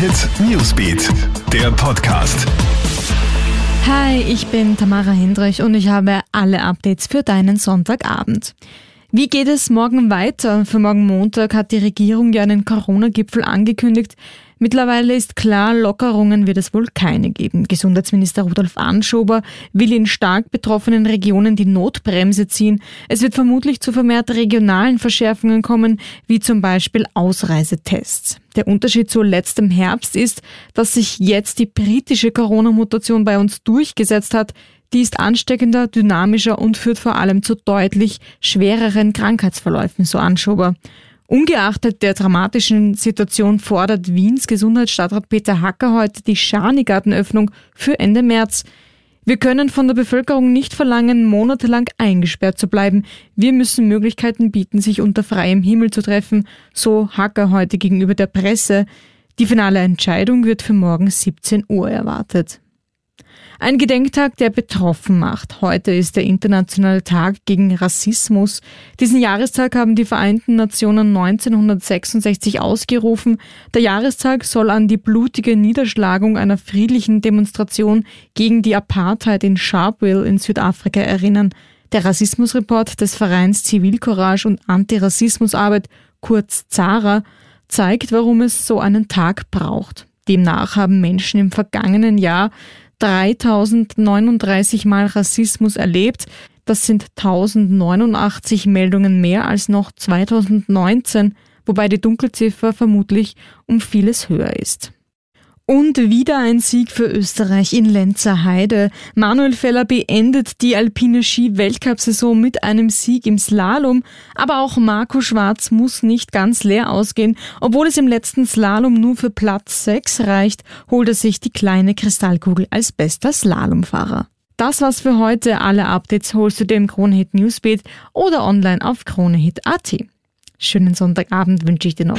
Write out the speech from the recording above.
Hit Newsbeat, der Podcast. Hi, ich bin Tamara Hendrich und ich habe alle Updates für deinen Sonntagabend. Wie geht es morgen weiter? Für morgen Montag hat die Regierung ja einen Corona-Gipfel angekündigt. Mittlerweile ist klar, Lockerungen wird es wohl keine geben. Gesundheitsminister Rudolf Anschober will in stark betroffenen Regionen die Notbremse ziehen. Es wird vermutlich zu vermehrt regionalen Verschärfungen kommen, wie zum Beispiel Ausreisetests. Der Unterschied zu letztem Herbst ist, dass sich jetzt die britische Corona-Mutation bei uns durchgesetzt hat. Die ist ansteckender, dynamischer und führt vor allem zu deutlich schwereren Krankheitsverläufen, so Anschober. Ungeachtet der dramatischen Situation fordert Wiens Gesundheitsstadtrat Peter Hacker heute die Schanigartenöffnung für Ende März. Wir können von der Bevölkerung nicht verlangen, monatelang eingesperrt zu bleiben. Wir müssen Möglichkeiten bieten, sich unter freiem Himmel zu treffen, so Hacker heute gegenüber der Presse. Die finale Entscheidung wird für morgen 17 Uhr erwartet. Ein Gedenktag, der betroffen macht. Heute ist der internationale Tag gegen Rassismus. Diesen Jahrestag haben die Vereinten Nationen 1966 ausgerufen. Der Jahrestag soll an die blutige Niederschlagung einer friedlichen Demonstration gegen die Apartheid in Sharpeville in Südafrika erinnern. Der Rassismusreport des Vereins Zivilcourage und Antirassismusarbeit, kurz ZARA, zeigt, warum es so einen Tag braucht. Demnach haben Menschen im vergangenen Jahr 3039 Mal Rassismus erlebt. Das sind 1089 Meldungen mehr als noch 2019, wobei die Dunkelziffer vermutlich um vieles höher ist. Und wieder ein Sieg für Österreich in Lenzer Heide. Manuel Feller beendet die alpine Ski-Weltcup-Saison mit einem Sieg im Slalom. Aber auch Marco Schwarz muss nicht ganz leer ausgehen. Obwohl es im letzten Slalom nur für Platz 6 reicht, holt er sich die kleine Kristallkugel als bester Slalomfahrer. Das war's für heute. Alle Updates holst du dir im Kronehit Newsbeat oder online auf kronehit.at. Schönen Sonntagabend wünsche ich dir noch.